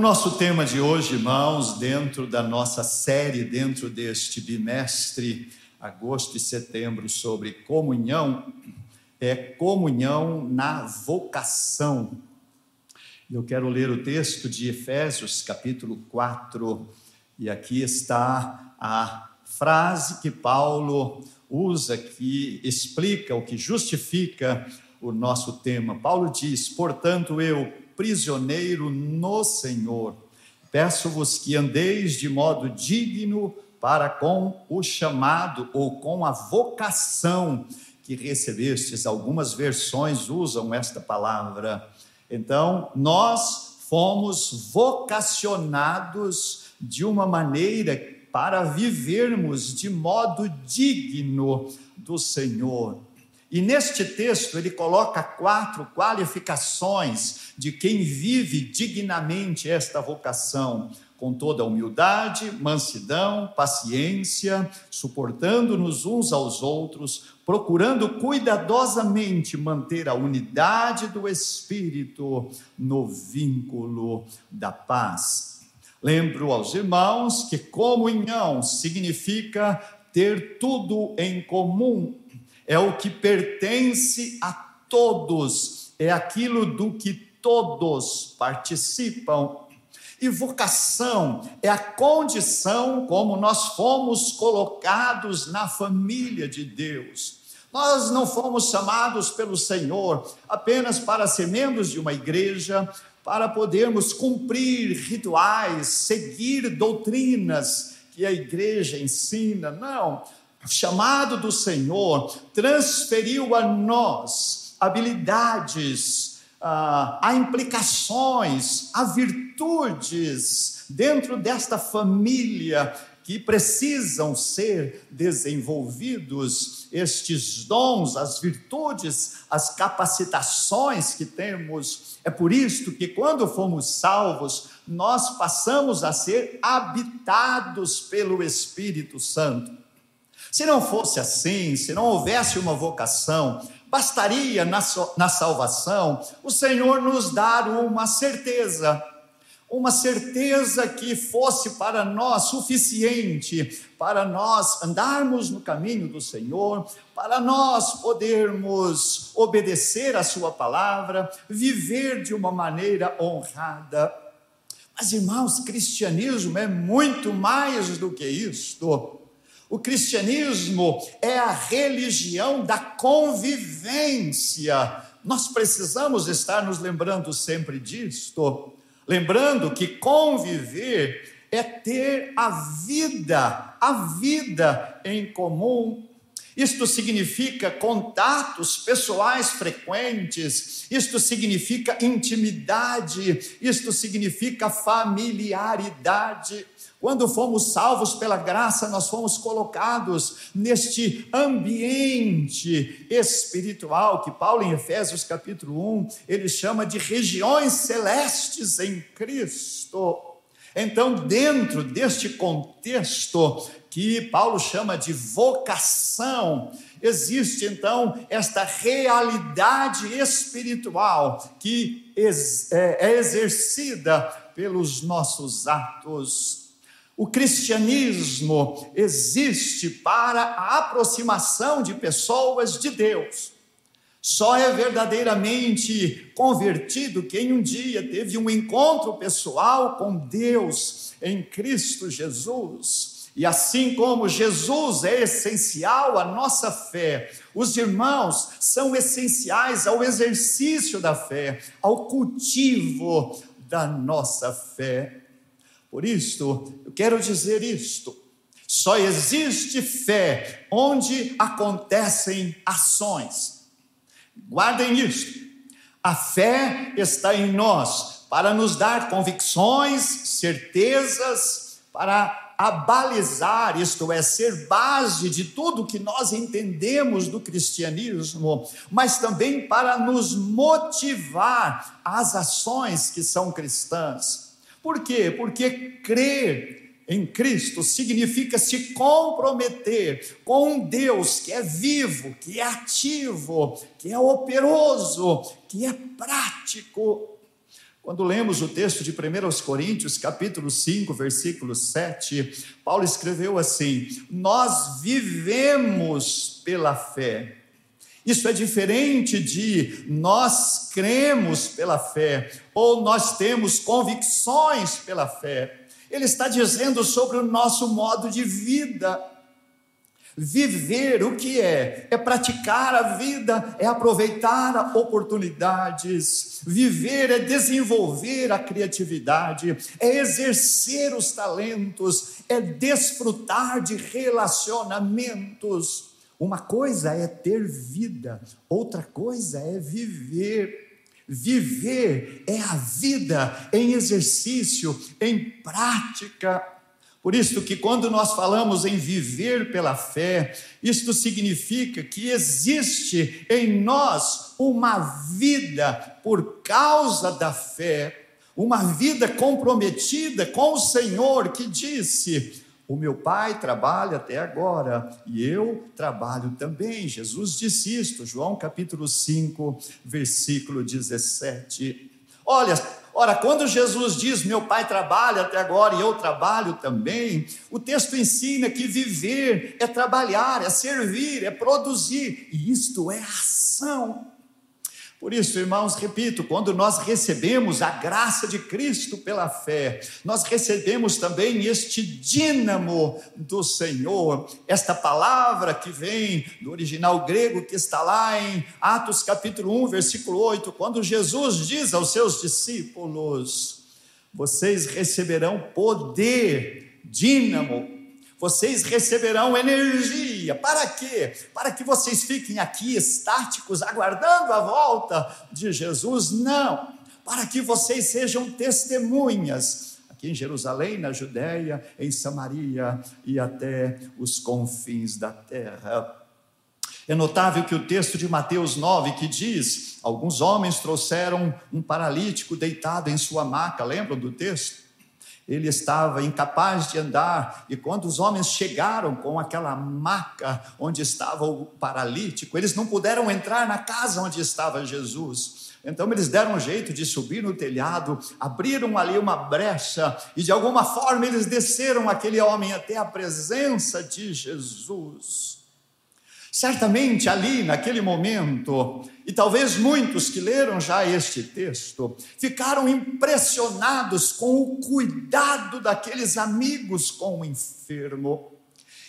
Nosso tema de hoje, irmãos, dentro da nossa série, dentro deste bimestre, agosto e setembro, sobre comunhão, é comunhão na vocação. Eu quero ler o texto de Efésios, capítulo 4, e aqui está a frase que Paulo usa, que explica, o que justifica o nosso tema. Paulo diz: Portanto, eu, prisioneiro no Senhor. Peço-vos que andeis de modo digno para com o chamado ou com a vocação que recebestes. Algumas versões usam esta palavra. Então, nós fomos vocacionados de uma maneira para vivermos de modo digno do Senhor. E neste texto ele coloca quatro qualificações de quem vive dignamente esta vocação, com toda humildade, mansidão, paciência, suportando-nos uns aos outros, procurando cuidadosamente manter a unidade do espírito no vínculo da paz. Lembro aos irmãos que comunhão significa ter tudo em comum é o que pertence a todos, é aquilo do que todos participam. E vocação é a condição como nós fomos colocados na família de Deus. Nós não fomos chamados pelo Senhor apenas para ser membros de uma igreja, para podermos cumprir rituais, seguir doutrinas que a igreja ensina. Não, chamado do Senhor transferiu a nós habilidades, ah, há implicações, há virtudes dentro desta família que precisam ser desenvolvidos, estes dons, as virtudes, as capacitações que temos. É por isso que, quando fomos salvos, nós passamos a ser habitados pelo Espírito Santo. Se não fosse assim, se não houvesse uma vocação, bastaria na, na salvação o Senhor nos dar uma certeza, uma certeza que fosse para nós suficiente, para nós andarmos no caminho do Senhor, para nós podermos obedecer a Sua palavra, viver de uma maneira honrada. Mas, irmãos, cristianismo é muito mais do que isto. O cristianismo é a religião da convivência. Nós precisamos estar nos lembrando sempre disto, lembrando que conviver é ter a vida, a vida em comum. Isto significa contatos pessoais frequentes, isto significa intimidade, isto significa familiaridade. Quando fomos salvos pela graça, nós fomos colocados neste ambiente espiritual que Paulo em Efésios capítulo 1, ele chama de regiões celestes em Cristo. Então, dentro deste contexto que Paulo chama de vocação, existe então esta realidade espiritual que é, é exercida pelos nossos atos o cristianismo existe para a aproximação de pessoas de Deus. Só é verdadeiramente convertido quem um dia teve um encontro pessoal com Deus em Cristo Jesus. E assim como Jesus é essencial à nossa fé, os irmãos são essenciais ao exercício da fé, ao cultivo da nossa fé. Por isto, eu quero dizer isto: só existe fé onde acontecem ações. Guardem isto. A fé está em nós para nos dar convicções, certezas, para abalizar, isto é, ser base de tudo que nós entendemos do cristianismo, mas também para nos motivar às ações que são cristãs. Por quê? Porque crer em Cristo significa se comprometer com um Deus que é vivo, que é ativo, que é operoso, que é prático. Quando lemos o texto de 1 Coríntios, capítulo 5, versículo 7, Paulo escreveu assim: Nós vivemos pela fé. Isso é diferente de nós cremos pela fé ou nós temos convicções pela fé. Ele está dizendo sobre o nosso modo de vida. Viver o que é? É praticar a vida, é aproveitar oportunidades. Viver é desenvolver a criatividade, é exercer os talentos, é desfrutar de relacionamentos. Uma coisa é ter vida, outra coisa é viver. Viver é a vida em exercício, em prática. Por isso que quando nós falamos em viver pela fé, isto significa que existe em nós uma vida por causa da fé, uma vida comprometida com o Senhor que disse: o meu pai trabalha até agora e eu trabalho também. Jesus disse isto, João capítulo 5, versículo 17. Olha, ora, quando Jesus diz meu pai trabalha até agora e eu trabalho também, o texto ensina que viver é trabalhar, é servir, é produzir, e isto é ação. Por isso, irmãos, repito, quando nós recebemos a graça de Cristo pela fé, nós recebemos também este dínamo do Senhor, esta palavra que vem do original grego que está lá em Atos capítulo 1, versículo 8, quando Jesus diz aos seus discípulos: Vocês receberão poder, dínamo, vocês receberão energia. Para quê? Para que vocês fiquem aqui estáticos, aguardando a volta de Jesus? Não. Para que vocês sejam testemunhas aqui em Jerusalém, na Judéia, em Samaria e até os confins da terra. É notável que o texto de Mateus 9, que diz: alguns homens trouxeram um paralítico deitado em sua maca, lembram do texto? Ele estava incapaz de andar, e quando os homens chegaram com aquela maca onde estava o paralítico, eles não puderam entrar na casa onde estava Jesus. Então eles deram um jeito de subir no telhado, abriram ali uma brecha e de alguma forma eles desceram aquele homem até a presença de Jesus. Certamente ali, naquele momento, e talvez muitos que leram já este texto, ficaram impressionados com o cuidado daqueles amigos com o enfermo.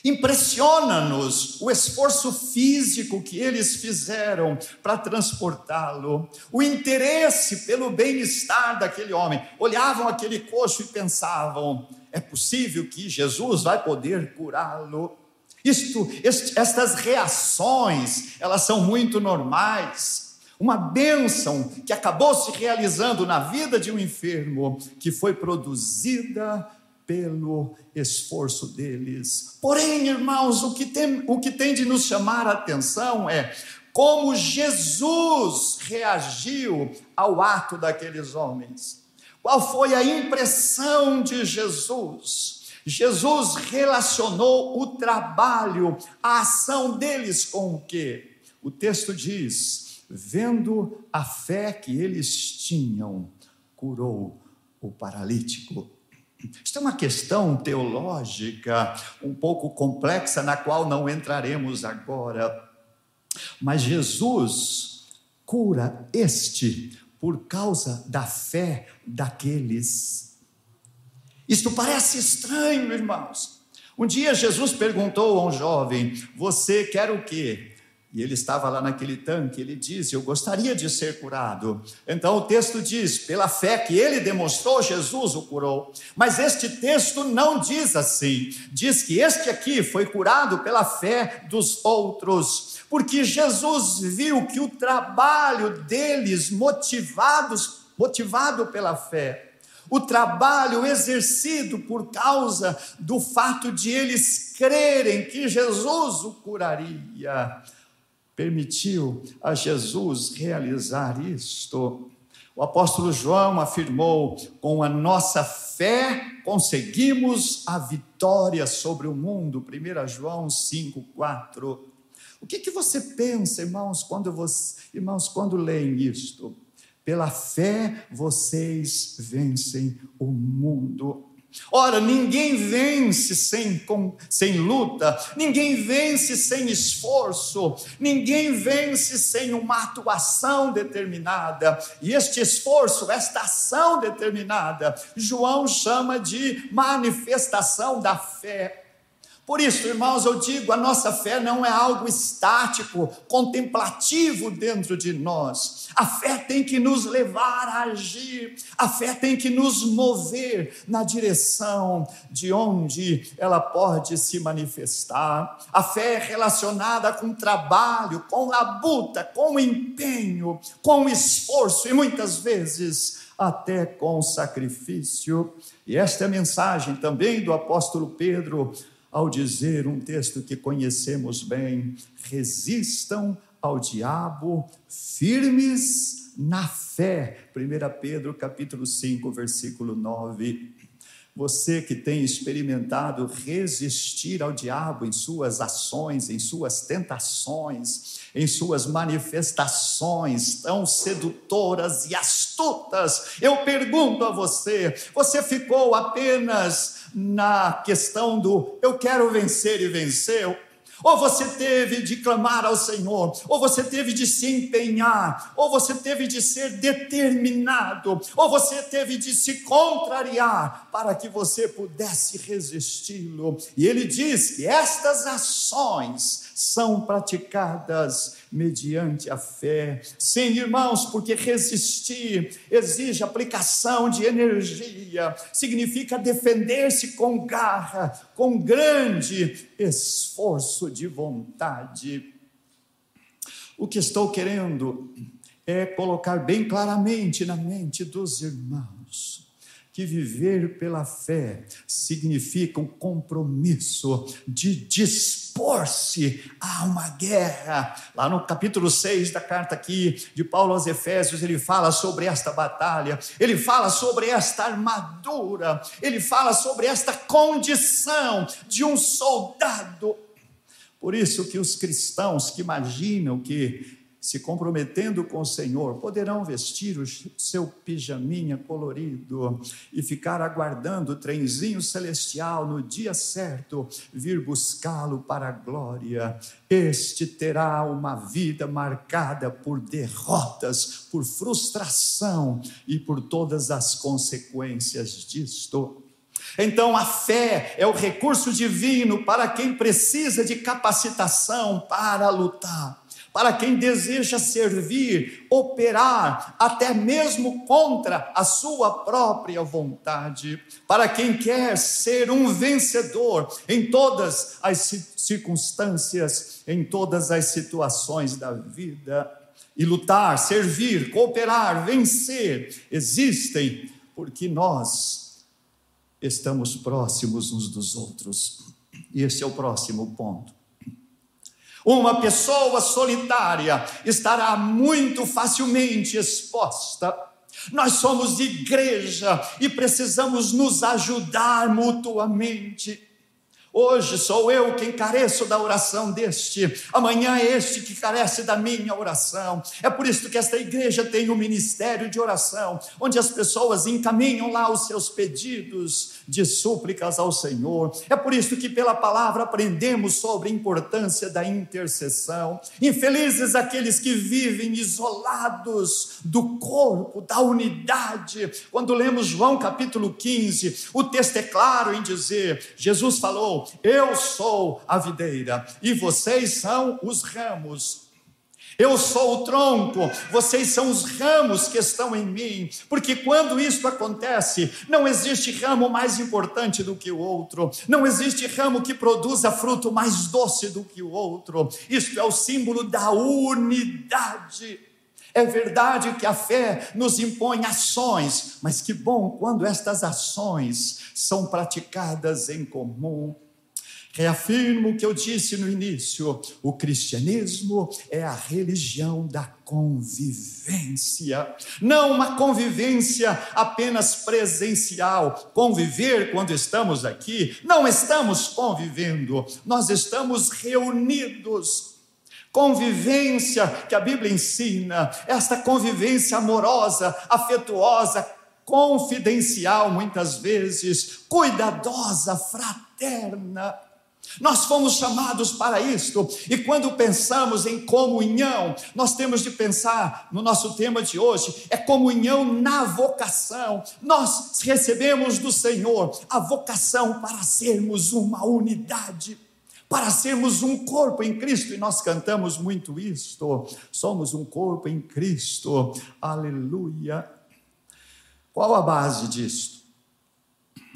Impressiona-nos o esforço físico que eles fizeram para transportá-lo, o interesse pelo bem-estar daquele homem. Olhavam aquele coxo e pensavam: é possível que Jesus vai poder curá-lo? Isto, est, estas reações, elas são muito normais. Uma bênção que acabou se realizando na vida de um enfermo, que foi produzida pelo esforço deles. Porém, irmãos, o que tem, o que tem de nos chamar a atenção é como Jesus reagiu ao ato daqueles homens. Qual foi a impressão de Jesus? Jesus relacionou o trabalho, a ação deles com o que? O texto diz: vendo a fé que eles tinham, curou o paralítico. Isto é uma questão teológica um pouco complexa, na qual não entraremos agora. Mas Jesus cura este por causa da fé daqueles isto parece estranho, irmãos. Um dia Jesus perguntou a um jovem: Você quer o quê? E ele estava lá naquele tanque, ele disse: Eu gostaria de ser curado. Então o texto diz: Pela fé que ele demonstrou, Jesus o curou. Mas este texto não diz assim. Diz que este aqui foi curado pela fé dos outros. Porque Jesus viu que o trabalho deles, motivados, motivado pela fé, o trabalho exercido por causa do fato de eles crerem que Jesus o curaria, permitiu a Jesus realizar isto. O apóstolo João afirmou: com a nossa fé conseguimos a vitória sobre o mundo. 1 João 5,4. O que, que você pensa, irmãos, quando você, irmãos, quando leem isto? Pela fé vocês vencem o mundo. Ora, ninguém vence sem, com, sem luta, ninguém vence sem esforço, ninguém vence sem uma atuação determinada. E este esforço, esta ação determinada, João chama de manifestação da fé. Por isso, irmãos, eu digo: a nossa fé não é algo estático, contemplativo dentro de nós. A fé tem que nos levar a agir, a fé tem que nos mover na direção de onde ela pode se manifestar. A fé é relacionada com trabalho, com labuta, com empenho, com esforço e muitas vezes até com sacrifício. E esta é a mensagem também do apóstolo Pedro ao dizer um texto que conhecemos bem: resistam ao diabo firmes na fé. 1 Pedro capítulo 5, versículo 9. Você que tem experimentado resistir ao diabo em suas ações, em suas tentações, em suas manifestações tão sedutoras e astutas, eu pergunto a você: você ficou apenas na questão do eu quero vencer e venceu, ou você teve de clamar ao Senhor, ou você teve de se empenhar, ou você teve de ser determinado, ou você teve de se contrariar para que você pudesse resisti-lo. E ele diz que estas ações são praticadas mediante a fé. Sim, irmãos, porque resistir exige aplicação de energia, significa defender-se com garra, com grande esforço de vontade. O que estou querendo é colocar bem claramente na mente dos irmãos que viver pela fé significa um compromisso de dispor-se a uma guerra. Lá no capítulo 6 da carta aqui de Paulo aos Efésios, ele fala sobre esta batalha, ele fala sobre esta armadura, ele fala sobre esta condição de um soldado. Por isso que os cristãos que imaginam que se comprometendo com o Senhor, poderão vestir o seu pijaminha colorido e ficar aguardando o trenzinho celestial no dia certo vir buscá-lo para a glória. Este terá uma vida marcada por derrotas, por frustração e por todas as consequências disto. Então, a fé é o recurso divino para quem precisa de capacitação para lutar para quem deseja servir, operar, até mesmo contra a sua própria vontade, para quem quer ser um vencedor em todas as circunstâncias, em todas as situações da vida. E lutar, servir, cooperar, vencer, existem porque nós estamos próximos uns dos outros. E esse é o próximo ponto. Uma pessoa solitária estará muito facilmente exposta. Nós somos igreja e precisamos nos ajudar mutuamente. Hoje sou eu quem careço da oração deste, amanhã é este que carece da minha oração. É por isso que esta igreja tem um ministério de oração, onde as pessoas encaminham lá os seus pedidos de súplicas ao Senhor. É por isso que pela palavra aprendemos sobre a importância da intercessão. Infelizes aqueles que vivem isolados do corpo, da unidade. Quando lemos João capítulo 15, o texto é claro em dizer: Jesus falou eu sou a videira e vocês são os ramos. Eu sou o tronco, vocês são os ramos que estão em mim, porque quando isso acontece, não existe ramo mais importante do que o outro, não existe ramo que produza fruto mais doce do que o outro. Isto é o símbolo da unidade. É verdade que a fé nos impõe ações, mas que bom quando estas ações são praticadas em comum. Reafirmo o que eu disse no início: o cristianismo é a religião da convivência, não uma convivência apenas presencial. Conviver quando estamos aqui, não estamos convivendo, nós estamos reunidos Convivência que a Bíblia ensina, esta convivência amorosa, afetuosa, confidencial, muitas vezes, cuidadosa, fraterna. Nós fomos chamados para isto, e quando pensamos em comunhão, nós temos de pensar no nosso tema de hoje, é comunhão na vocação. Nós recebemos do Senhor a vocação para sermos uma unidade, para sermos um corpo em Cristo, e nós cantamos muito isto. Somos um corpo em Cristo. Aleluia. Qual a base disto?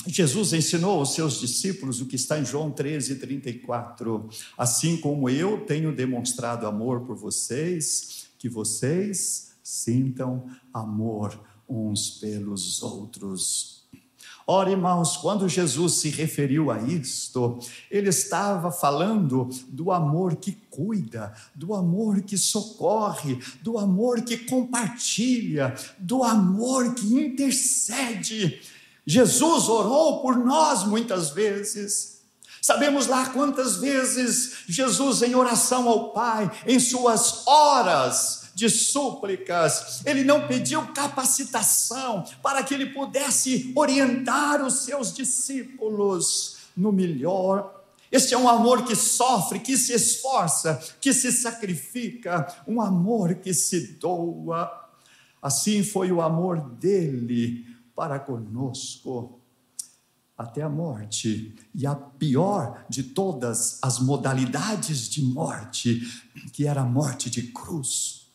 Jesus ensinou aos seus discípulos o que está em João 13, 34. Assim como eu tenho demonstrado amor por vocês, que vocês sintam amor uns pelos outros. Ora, irmãos, quando Jesus se referiu a isto, ele estava falando do amor que cuida, do amor que socorre, do amor que compartilha, do amor que intercede Jesus orou por nós muitas vezes. Sabemos lá quantas vezes Jesus, em oração ao Pai, em suas horas de súplicas, ele não pediu capacitação para que ele pudesse orientar os seus discípulos no melhor. Este é um amor que sofre, que se esforça, que se sacrifica, um amor que se doa. Assim foi o amor dele para conosco até a morte. E a pior de todas as modalidades de morte, que era a morte de cruz.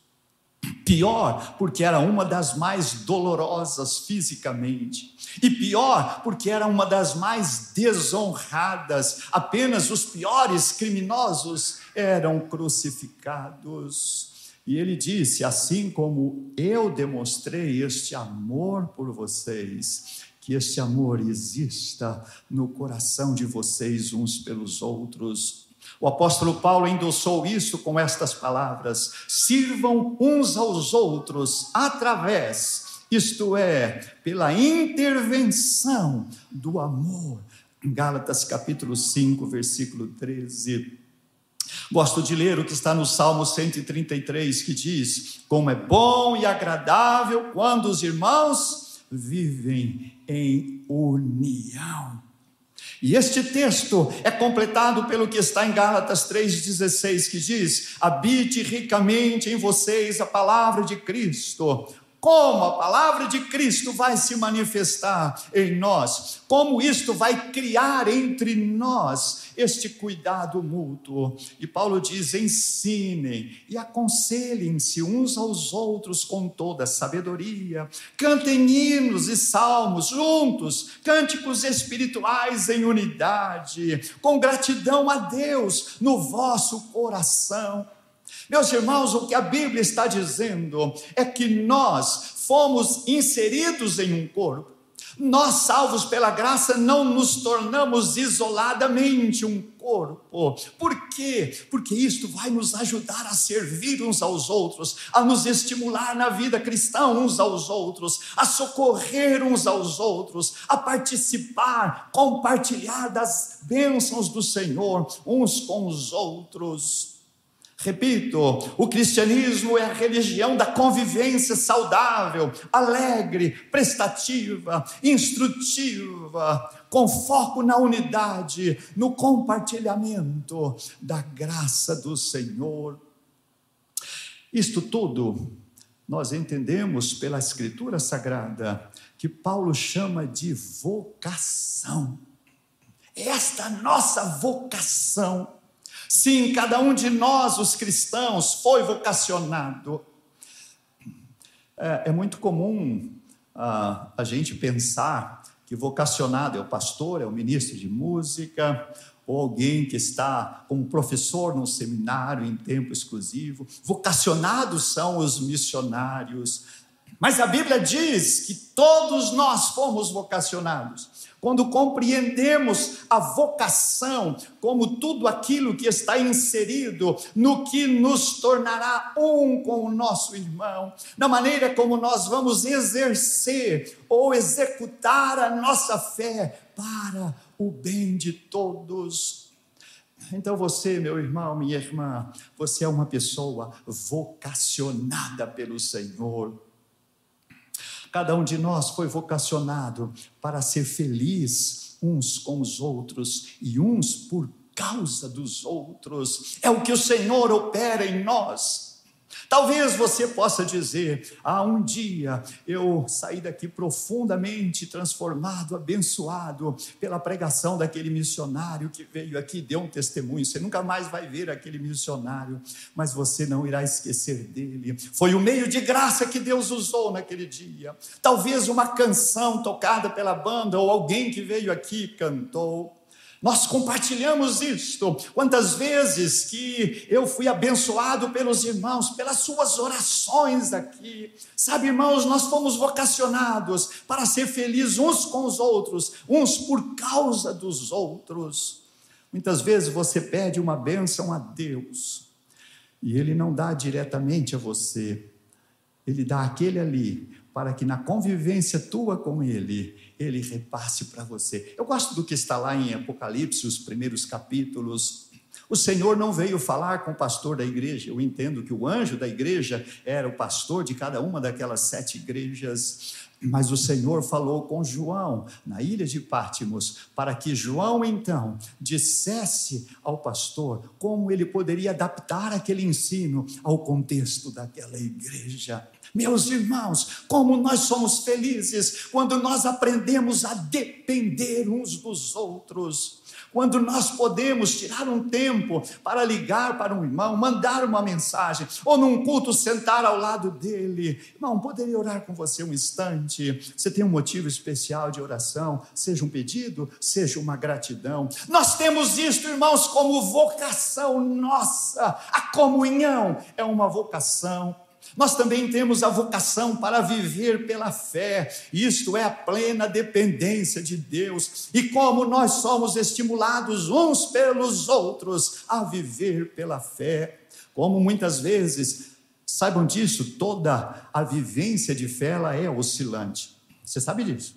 Pior, porque era uma das mais dolorosas fisicamente. E pior, porque era uma das mais desonradas. Apenas os piores criminosos eram crucificados. E ele disse: Assim como eu demonstrei este amor por vocês, que este amor exista no coração de vocês uns pelos outros. O apóstolo Paulo endossou isso com estas palavras: sirvam uns aos outros através, isto é, pela intervenção do amor. Gálatas capítulo 5, versículo 13. Gosto de ler o que está no Salmo 133, que diz: Como é bom e agradável quando os irmãos vivem em união. E este texto é completado pelo que está em Gálatas 3,16, que diz: Habite ricamente em vocês a palavra de Cristo, como a palavra de Cristo vai se manifestar em nós, como isto vai criar entre nós este cuidado mútuo. E Paulo diz: ensinem e aconselhem-se uns aos outros com toda sabedoria, cantem hinos e salmos juntos, cânticos espirituais em unidade, com gratidão a Deus no vosso coração meus irmãos, o que a Bíblia está dizendo é que nós fomos inseridos em um corpo. Nós, salvos pela graça, não nos tornamos isoladamente um corpo. Por quê? Porque isto vai nos ajudar a servir uns aos outros, a nos estimular na vida cristã uns aos outros, a socorrer uns aos outros, a participar, compartilhar das bênçãos do Senhor uns com os outros. Repito, o cristianismo é a religião da convivência saudável, alegre, prestativa, instrutiva, com foco na unidade, no compartilhamento da graça do Senhor. Isto tudo nós entendemos pela Escritura Sagrada que Paulo chama de vocação. Esta nossa vocação Sim, cada um de nós, os cristãos, foi vocacionado. É, é muito comum ah, a gente pensar que vocacionado é o pastor, é o ministro de música, ou alguém que está como professor num seminário em tempo exclusivo. Vocacionados são os missionários. Mas a Bíblia diz que todos nós fomos vocacionados. Quando compreendemos a vocação como tudo aquilo que está inserido no que nos tornará um com o nosso irmão, na maneira como nós vamos exercer ou executar a nossa fé para o bem de todos. Então você, meu irmão, minha irmã, você é uma pessoa vocacionada pelo Senhor. Cada um de nós foi vocacionado para ser feliz uns com os outros e uns por causa dos outros. É o que o Senhor opera em nós. Talvez você possa dizer: Ah, um dia eu saí daqui profundamente transformado, abençoado pela pregação daquele missionário que veio aqui, deu um testemunho. Você nunca mais vai ver aquele missionário, mas você não irá esquecer dele. Foi o meio de graça que Deus usou naquele dia. Talvez uma canção tocada pela banda ou alguém que veio aqui cantou. Nós compartilhamos isto. Quantas vezes que eu fui abençoado pelos irmãos, pelas suas orações aqui. Sabe, irmãos, nós fomos vocacionados para ser felizes uns com os outros, uns por causa dos outros. Muitas vezes você pede uma bênção a Deus e Ele não dá diretamente a você, Ele dá aquele ali, para que na convivência tua com Ele, Ele repasse para você. Eu gosto do que está lá em Apocalipse, os primeiros capítulos. O Senhor não veio falar com o pastor da igreja. Eu entendo que o anjo da igreja era o pastor de cada uma daquelas sete igrejas. Mas o Senhor falou com João na ilha de Pátimos, para que João então dissesse ao pastor como ele poderia adaptar aquele ensino ao contexto daquela igreja. Meus irmãos, como nós somos felizes quando nós aprendemos a depender uns dos outros. Quando nós podemos tirar um tempo para ligar para um irmão, mandar uma mensagem, ou num culto sentar ao lado dele. Irmão, poderia orar com você um instante? Você tem um motivo especial de oração, seja um pedido, seja uma gratidão. Nós temos isto, irmãos, como vocação nossa. A comunhão é uma vocação nós também temos a vocação para viver pela fé, isto é a plena dependência de Deus. E como nós somos estimulados uns pelos outros a viver pela fé, como muitas vezes, saibam disso, toda a vivência de fé ela é oscilante. Você sabe disso?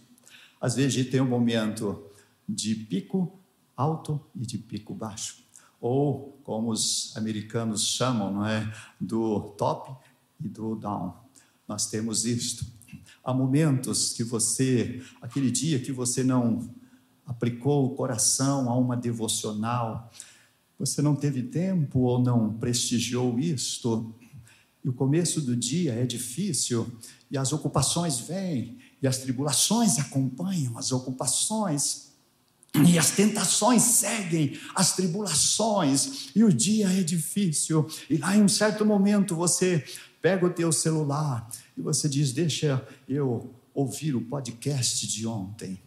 Às vezes tem um momento de pico alto e de pico baixo. Ou, como os americanos chamam, não é? Do top e do down. Nós temos isto. Há momentos que você, aquele dia que você não aplicou o coração a uma devocional, você não teve tempo ou não prestigiou isto, e o começo do dia é difícil, e as ocupações vêm, e as tribulações acompanham as ocupações, e as tentações seguem as tribulações, e o dia é difícil, e lá em um certo momento você pega o teu celular e você diz: Deixa eu ouvir o podcast de ontem.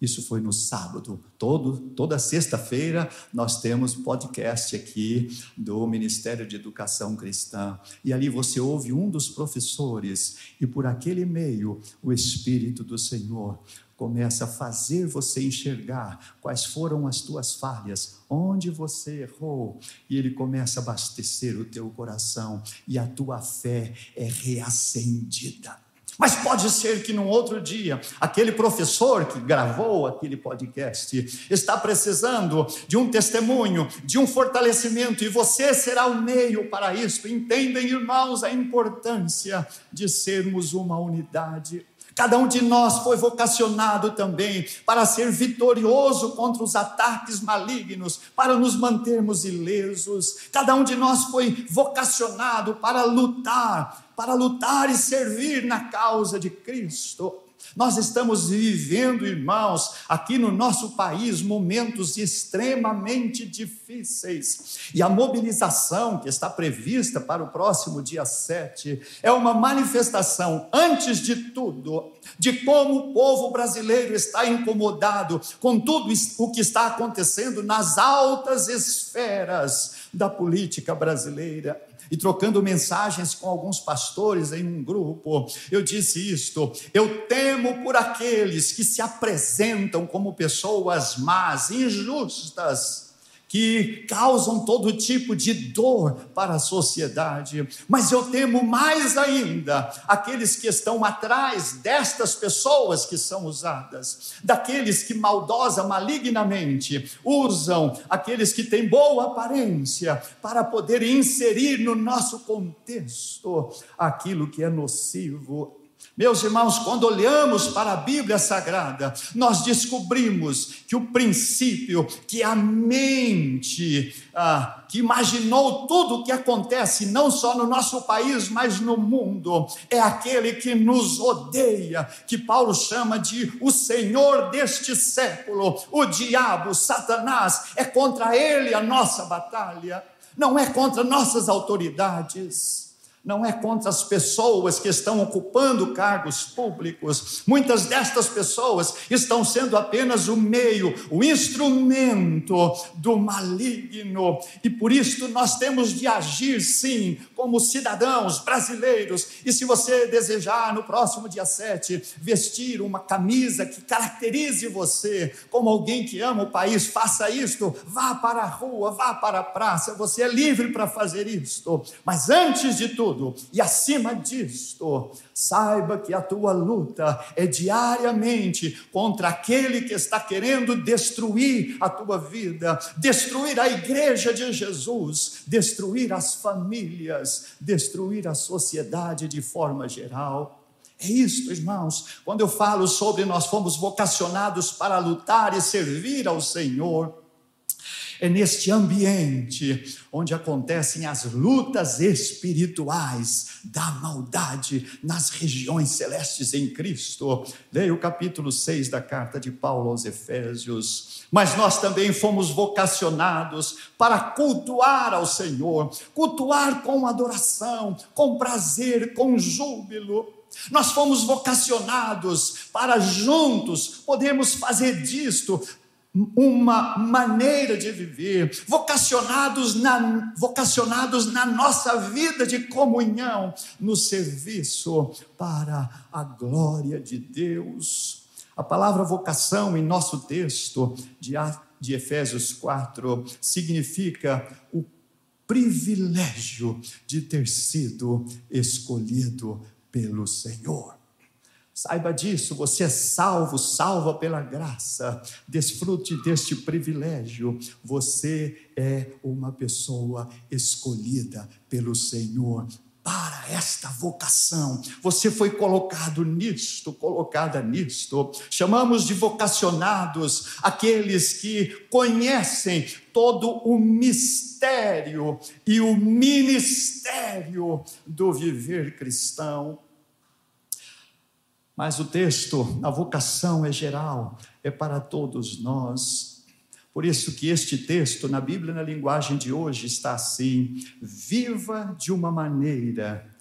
Isso foi no sábado. Todo, toda sexta-feira nós temos podcast aqui do Ministério de Educação Cristã. E ali você ouve um dos professores, e por aquele meio o Espírito do Senhor começa a fazer você enxergar quais foram as tuas falhas, onde você errou, e ele começa a abastecer o teu coração e a tua fé é reacendida. Mas pode ser que num outro dia, aquele professor que gravou aquele podcast está precisando de um testemunho, de um fortalecimento, e você será o meio para isso. Entendem, irmãos, a importância de sermos uma unidade Cada um de nós foi vocacionado também para ser vitorioso contra os ataques malignos, para nos mantermos ilesos. Cada um de nós foi vocacionado para lutar, para lutar e servir na causa de Cristo. Nós estamos vivendo, irmãos, aqui no nosso país, momentos extremamente difíceis. E a mobilização que está prevista para o próximo dia 7 é uma manifestação, antes de tudo, de como o povo brasileiro está incomodado com tudo o que está acontecendo nas altas esferas da política brasileira e trocando mensagens com alguns pastores em um grupo, eu disse isto: eu temo por aqueles que se apresentam como pessoas más, injustas, que causam todo tipo de dor para a sociedade, mas eu temo mais ainda aqueles que estão atrás destas pessoas que são usadas, daqueles que maldosa, malignamente usam aqueles que têm boa aparência para poder inserir no nosso contexto aquilo que é nocivo meus irmãos, quando olhamos para a Bíblia Sagrada, nós descobrimos que o princípio, que a mente ah, que imaginou tudo o que acontece, não só no nosso país, mas no mundo, é aquele que nos odeia, que Paulo chama de o Senhor deste século, o diabo, Satanás, é contra ele a nossa batalha, não é contra nossas autoridades não é contra as pessoas que estão ocupando cargos públicos. Muitas destas pessoas estão sendo apenas o meio, o instrumento do maligno. E por isso nós temos de agir, sim, como cidadãos brasileiros. E se você desejar, no próximo dia 7, vestir uma camisa que caracterize você como alguém que ama o país, faça isto. Vá para a rua, vá para a praça. Você é livre para fazer isto. Mas antes de tudo, tudo. E acima disto, saiba que a tua luta é diariamente contra aquele que está querendo destruir a tua vida, destruir a igreja de Jesus, destruir as famílias, destruir a sociedade de forma geral. É isso, irmãos. Quando eu falo sobre nós fomos vocacionados para lutar e servir ao Senhor, é neste ambiente onde acontecem as lutas espirituais da maldade nas regiões celestes em Cristo. Leia o capítulo 6 da carta de Paulo aos Efésios. Mas nós também fomos vocacionados para cultuar ao Senhor, cultuar com adoração, com prazer, com júbilo. Nós fomos vocacionados para juntos podermos fazer disto uma maneira de viver, vocacionados na, vocacionados na nossa vida de comunhão, no serviço para a glória de Deus. A palavra vocação em nosso texto de, de Efésios 4 significa o privilégio de ter sido escolhido pelo Senhor. Saiba disso, você é salvo, salva pela graça. Desfrute deste privilégio. Você é uma pessoa escolhida pelo Senhor para esta vocação. Você foi colocado nisto, colocada nisto. Chamamos de vocacionados aqueles que conhecem todo o mistério e o ministério do viver cristão. Mas o texto, a vocação é geral, é para todos nós. Por isso que este texto, na Bíblia, na linguagem de hoje, está assim: viva de uma maneira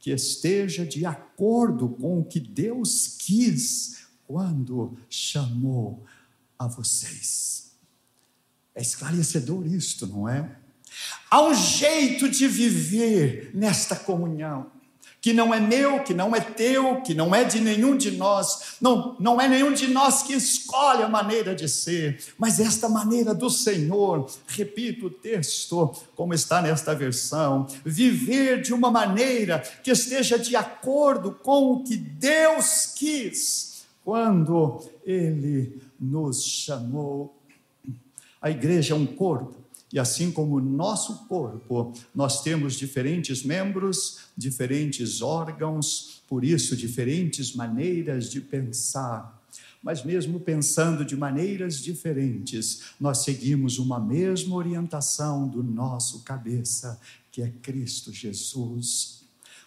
que esteja de acordo com o que Deus quis quando chamou a vocês. É esclarecedor isto, não é? Há um jeito de viver nesta comunhão que não é meu, que não é teu, que não é de nenhum de nós, não, não é nenhum de nós que escolhe a maneira de ser, mas esta maneira do Senhor, repito o texto, como está nesta versão, viver de uma maneira que esteja de acordo com o que Deus quis quando Ele nos chamou. A igreja é um corpo e assim como o nosso corpo, nós temos diferentes membros, diferentes órgãos, por isso, diferentes maneiras de pensar. Mas, mesmo pensando de maneiras diferentes, nós seguimos uma mesma orientação do nosso cabeça, que é Cristo Jesus.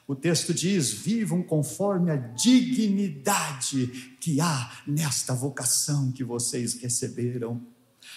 O texto diz: vivam conforme a dignidade que há nesta vocação que vocês receberam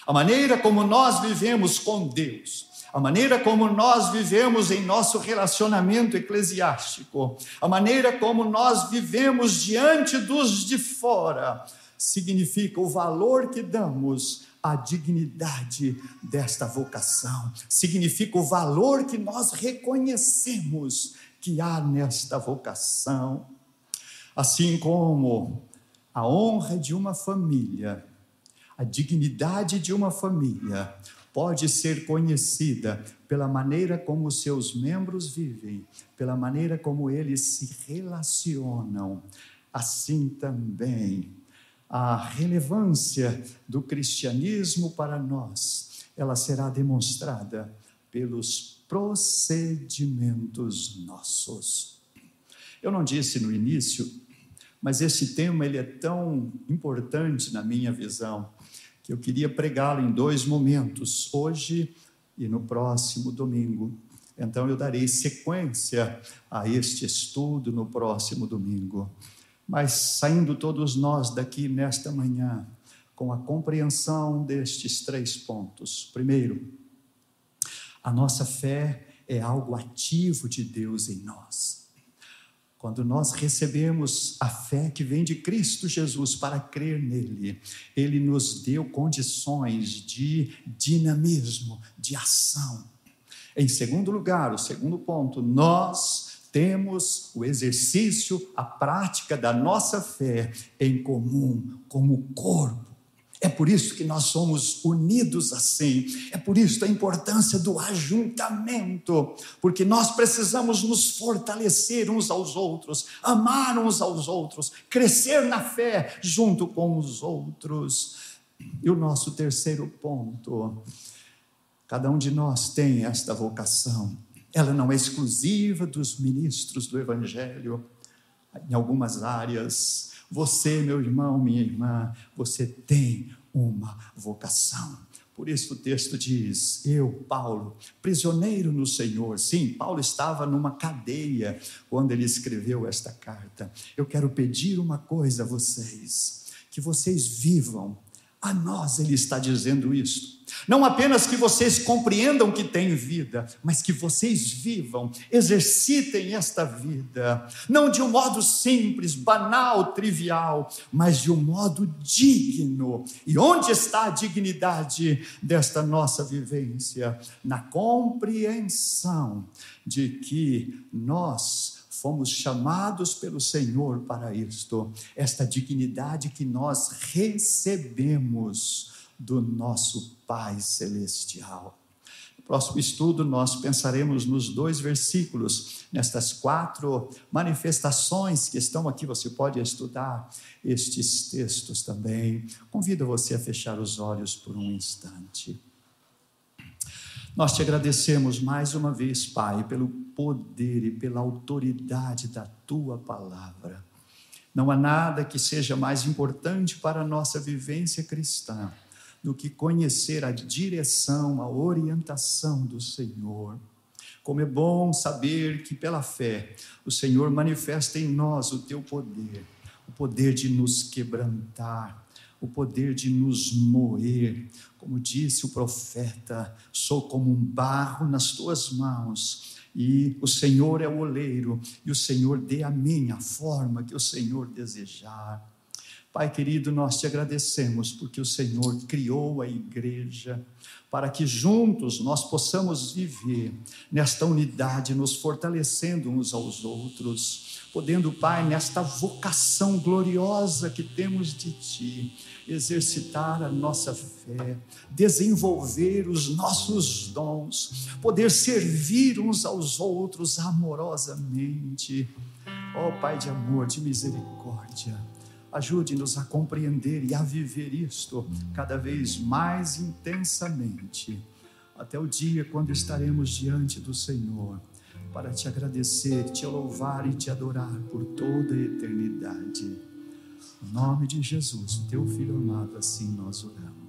a maneira como nós vivemos com Deus, a maneira como nós vivemos em nosso relacionamento eclesiástico, a maneira como nós vivemos diante dos de fora, significa o valor que damos à dignidade desta vocação, significa o valor que nós reconhecemos que há nesta vocação. Assim como a honra de uma família a dignidade de uma família, pode ser conhecida pela maneira como seus membros vivem, pela maneira como eles se relacionam. Assim também, a relevância do cristianismo para nós, ela será demonstrada pelos procedimentos nossos. Eu não disse no início, mas esse tema ele é tão importante na minha visão que eu queria pregá-lo em dois momentos, hoje e no próximo domingo. Então eu darei sequência a este estudo no próximo domingo. Mas saindo todos nós daqui nesta manhã com a compreensão destes três pontos. Primeiro, a nossa fé é algo ativo de Deus em nós. Quando nós recebemos a fé que vem de Cristo Jesus para crer nele, ele nos deu condições de dinamismo, de ação. Em segundo lugar, o segundo ponto, nós temos o exercício, a prática da nossa fé em comum, como corpo é por isso que nós somos unidos assim. É por isso a importância do ajuntamento, porque nós precisamos nos fortalecer uns aos outros, amar uns aos outros, crescer na fé junto com os outros. E o nosso terceiro ponto, cada um de nós tem esta vocação. Ela não é exclusiva dos ministros do evangelho. Em algumas áreas, você, meu irmão, minha irmã, você tem uma vocação. Por isso o texto diz: Eu, Paulo, prisioneiro no Senhor. Sim, Paulo estava numa cadeia quando ele escreveu esta carta. Eu quero pedir uma coisa a vocês: que vocês vivam. A nós ele está dizendo isso não apenas que vocês compreendam que têm vida, mas que vocês vivam, exercitem esta vida, não de um modo simples, banal, trivial, mas de um modo digno. E onde está a dignidade desta nossa vivência? Na compreensão de que nós fomos chamados pelo Senhor para isto, esta dignidade que nós recebemos do nosso Pai Celestial. No próximo estudo, nós pensaremos nos dois versículos, nestas quatro manifestações que estão aqui. Você pode estudar estes textos também. Convido você a fechar os olhos por um instante. Nós te agradecemos mais uma vez, Pai, pelo poder e pela autoridade da tua palavra. Não há nada que seja mais importante para a nossa vivência cristã do que conhecer a direção, a orientação do Senhor. Como é bom saber que pela fé o Senhor manifesta em nós o teu poder, o poder de nos quebrantar, o poder de nos moer. Como disse o profeta, sou como um barro nas tuas mãos, e o Senhor é o oleiro, e o Senhor dê a mim a forma que o Senhor desejar. Pai querido, nós te agradecemos porque o Senhor criou a igreja para que juntos nós possamos viver nesta unidade, nos fortalecendo uns aos outros, podendo, Pai, nesta vocação gloriosa que temos de Ti, exercitar a nossa fé, desenvolver os nossos dons, poder servir uns aos outros amorosamente. Ó oh, Pai de amor, de misericórdia, Ajude-nos a compreender e a viver isto cada vez mais intensamente, até o dia quando estaremos diante do Senhor, para te agradecer, te louvar e te adorar por toda a eternidade. Em nome de Jesus, teu Filho amado, assim nós oramos.